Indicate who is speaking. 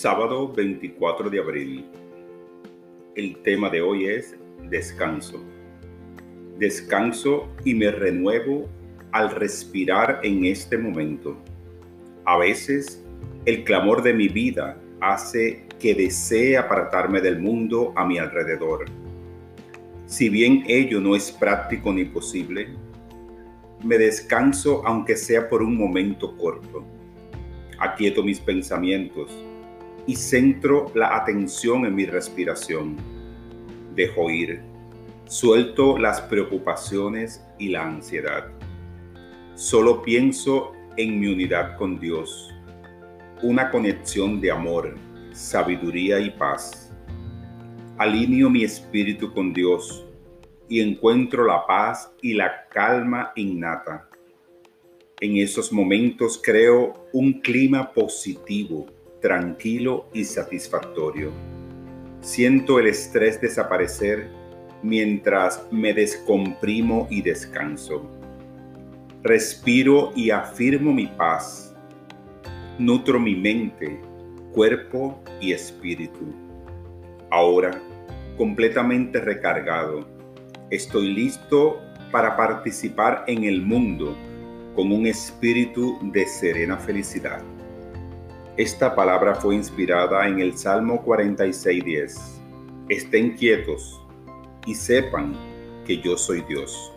Speaker 1: Sábado 24 de abril. El tema de hoy es descanso. Descanso y me renuevo al respirar en este momento. A veces el clamor de mi vida hace que desee apartarme del mundo a mi alrededor. Si bien ello no es práctico ni posible, me descanso aunque sea por un momento corto. Aquieto mis pensamientos y centro la atención en mi respiración. Dejo ir, suelto las preocupaciones y la ansiedad. Solo pienso en mi unidad con Dios, una conexión de amor, sabiduría y paz. Alineo mi espíritu con Dios y encuentro la paz y la calma innata. En esos momentos creo un clima positivo tranquilo y satisfactorio. Siento el estrés desaparecer mientras me descomprimo y descanso. Respiro y afirmo mi paz. Nutro mi mente, cuerpo y espíritu. Ahora, completamente recargado, estoy listo para participar en el mundo con un espíritu de serena felicidad. Esta palabra fue inspirada en el Salmo 46.10. Estén quietos y sepan que yo soy Dios.